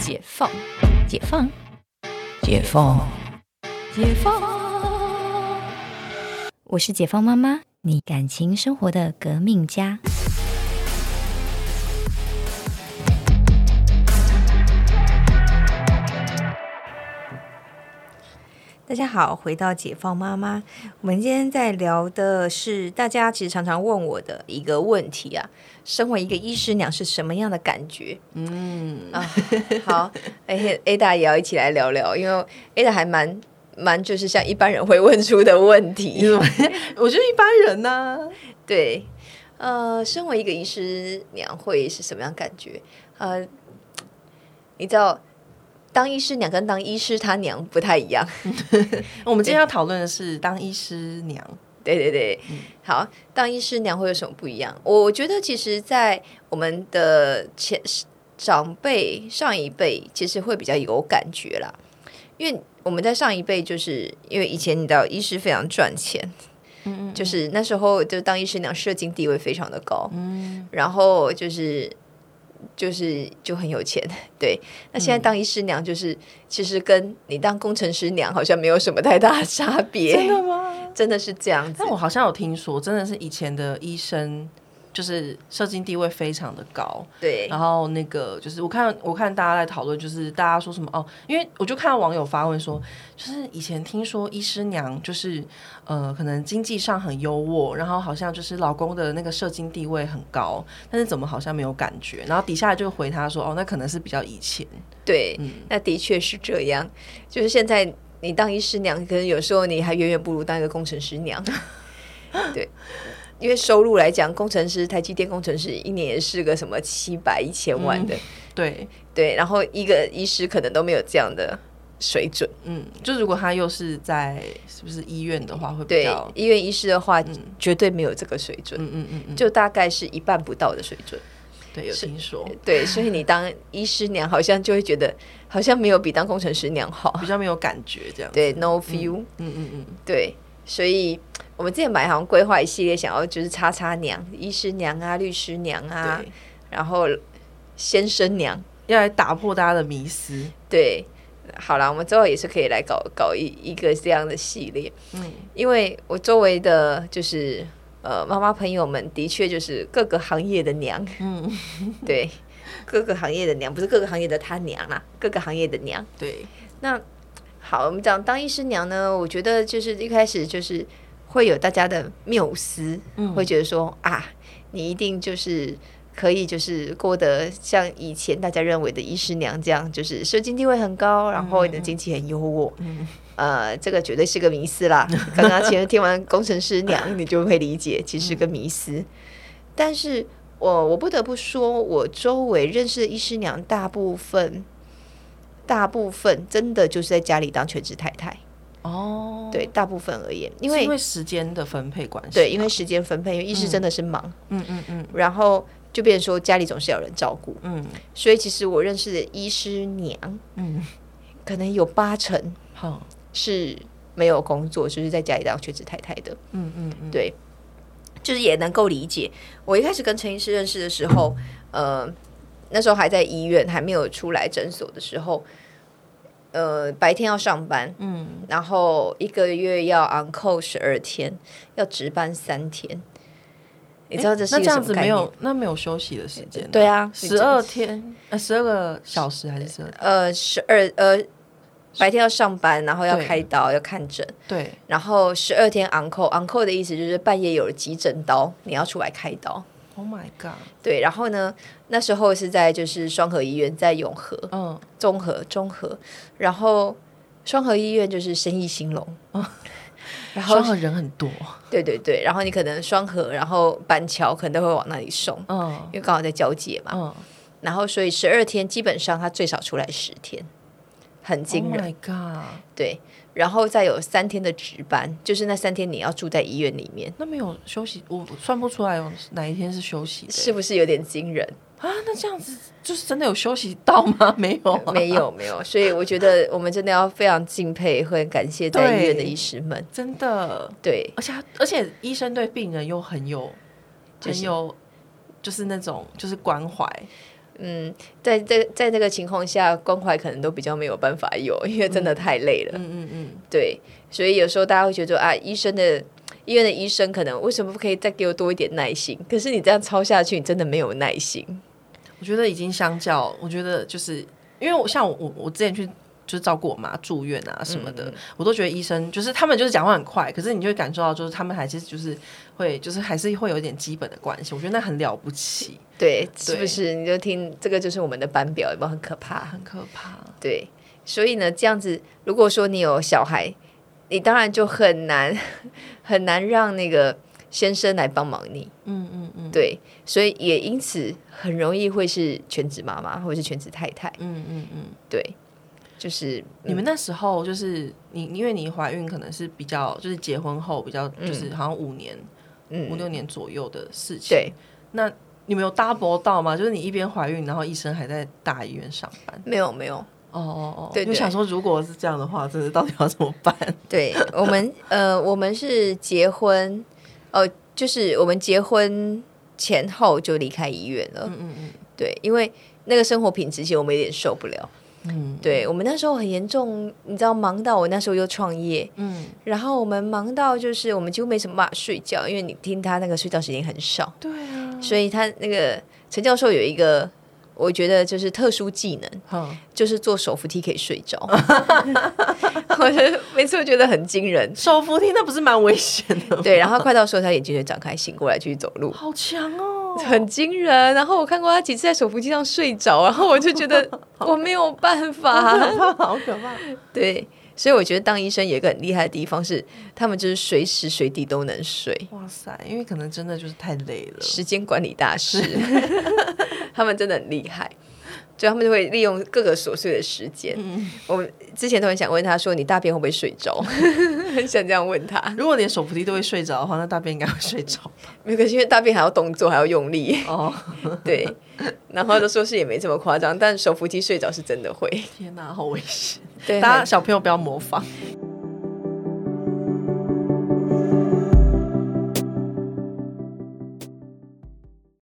解放，解放，解放，解放。我是解放妈妈，你感情生活的革命家。大家好，回到解放妈妈，我们今天在聊的是大家其实常常问我的一个问题啊，身为一个医师娘是什么样的感觉？嗯啊，好，哎，Ada 也要一起来聊聊，因为 Ada 还蛮蛮就是像一般人会问出的问题，我觉得一般人呢，对，呃，身为一个医师娘会是什么样感觉？呃，你知道？当医师娘跟当医师他娘不太一样。我们今天要讨论的是当医师娘。对对对，好，当医师娘会有什么不一样？我觉得其实，在我们的前长辈上一辈，其实会比较有感觉啦。因为我们在上一辈，就是因为以前你知道，医师非常赚钱，嗯嗯，就是那时候就当医师娘，社经地位非常的高，嗯，然后就是。就是就很有钱，对。那现在当医师娘，就是其实跟你当工程师娘好像没有什么太大的差别。真的吗？真的是这样子。但我好像有听说，真的是以前的医生。就是社经地位非常的高，对。然后那个就是我看我看大家在讨论，就是大家说什么哦，因为我就看到网友发问说，就是以前听说医师娘就是呃可能经济上很优渥，然后好像就是老公的那个社经地位很高，但是怎么好像没有感觉？然后底下就回他说哦，那可能是比较以前。对，那的确是这样。就是现在你当医师娘，可能有时候你还远远不如当一个工程师娘。对。因为收入来讲，工程师、台积电工程师一年也是个什么七百一千万的，对。对，然后一个医师可能都没有这样的水准，嗯，就如果他又是在是不是医院的话，会比较医院医师的话，绝对没有这个水准，嗯嗯嗯，就大概是一半不到的水准，对，有听说，对，所以你当医师娘好像就会觉得好像没有比当工程师娘好，比较没有感觉这样，对，no feel，嗯嗯嗯，对，所以。我们之前买好像规划一系列，想要就是叉叉娘、医师娘啊、律师娘啊，然后先生娘，要来打破大家的迷思。对，好了，我们之后也是可以来搞搞一一个这样的系列。嗯，因为我周围的就是呃妈妈朋友们，的确就是各个行业的娘。嗯，对，各个行业的娘，不是各个行业的他娘啦，各个行业的娘。对，那好，我们讲当医师娘呢，我觉得就是一开始就是。会有大家的缪斯，会觉得说啊，你一定就是可以，就是过得像以前大家认为的医师娘这样，就是社经地位很高，然后你的经济很优渥。呃，这个绝对是个迷思啦。刚刚前面听完工程师娘，你就会理解，其实个迷思。但是我我不得不说，我周围认识的医师娘，大部分大部分真的就是在家里当全职太太。哦，对，大部分而言，因为因为时间的分配关系，对，因为时间分配，因为医师真的是忙，嗯嗯嗯，然后就变成说家里总是有人照顾，嗯，所以其实我认识的医师娘，嗯，可能有八成，哈是没有工作，就是在家里当全职太太的，嗯嗯嗯，对，就是也能够理解。我一开始跟陈医师认识的时候，呃，那时候还在医院，还没有出来诊所的时候。呃，白天要上班，嗯，然后一个月要 on call 十二天，要值班三天，你知道这是那这样子没有那没有休息的时间？对啊，十二天呃十二个小时还是十二？呃，十二呃白天要上班，然后要开刀要看诊，对，然后十二天 on call on call 的意思就是半夜有了急诊刀，你要出来开刀。Oh my god！对，然后呢？那时候是在就是双河医院，在永和，嗯，综合综合，然后双河医院就是生意兴隆，然后双河人很多，对对对，然后你可能双河，然后板桥可能都会往那里送，嗯，因为刚好在交界嘛，嗯，然后所以十二天基本上他最少出来十天，很惊人，My God！对。然后再有三天的值班，就是那三天你要住在医院里面。那没有休息，我算不出来有哪一天是休息的，是不是有点惊人啊？那这样子就是真的有休息到吗？没有，没有，没有。所以我觉得我们真的要非常敬佩和感谢在医院的医师们，真的对。而且而且医生对病人又很有很有，就是那种就是关怀。嗯，在这在这个情况下，关怀可能都比较没有办法有，因为真的太累了。嗯嗯嗯，对，所以有时候大家会觉得啊，医生的医院的医生可能为什么不可以再给我多一点耐心？可是你这样抄下去，你真的没有耐心。我觉得已经相较，我觉得就是因为我像我我我之前去。就是照顾我妈住院啊什么的，我都觉得医生就是他们就是讲话很快，可是你就会感受到就是他们还是就是会就是还是会有一点基本的关系，我觉得那很了不起。对，是不是？你就听这个就是我们的班表，有没有很可怕？很可怕。对，所以呢，这样子，如果说你有小孩，你当然就很难 很难让那个先生来帮忙你。嗯嗯嗯。对，所以也因此很容易会是全职妈妈或者是全职太太。嗯嗯嗯。对。就是你们那时候，就是你，因为你怀孕可能是比较，就是结婚后比较，就是好像五年、五六年左右的事情。对，那你们有 double 到吗？就是你一边怀孕，然后医生还在大医院上班？没有，没有。哦哦哦。对，就想说，如果是这样的话，这是到底要怎么办？对我们，呃，我们是结婚，哦，就是我们结婚前后就离开医院了。嗯嗯嗯。对，因为那个生活品质，其实我们有点受不了。嗯，对我们那时候很严重，你知道忙到我那时候又创业，嗯，然后我们忙到就是我们几乎没什么办法睡觉，因为你听他那个睡觉时间很少，对啊，所以他那个陈教授有一个，我觉得就是特殊技能，就是做手扶梯可以睡着，我觉得每次我觉得很惊人，手扶梯那不是蛮危险的，对，然后快到时候他眼睛就张开，醒过来继续走路，好强哦。很惊人，然后我看过他几次在手扶梯上睡着，然后我就觉得 我没有办法，好可怕。对，所以我觉得当医生有一个很厉害的地方是，他们就是随时随地都能睡。哇塞，因为可能真的就是太累了，时间管理大师，他们真的很厉害。所以他们就会利用各个琐碎的时间。我之前都很想问他说：“你大便会不会睡着？” 很想这样问他。如果连手扶梯都会睡着的话，那大便应该会睡着吧？没关系，因为大便还要动作，还要用力。哦，对。然后都说是也没这么夸张，但手扶梯睡着是真的会。天哪，好危险！对，大家小朋友不要模仿。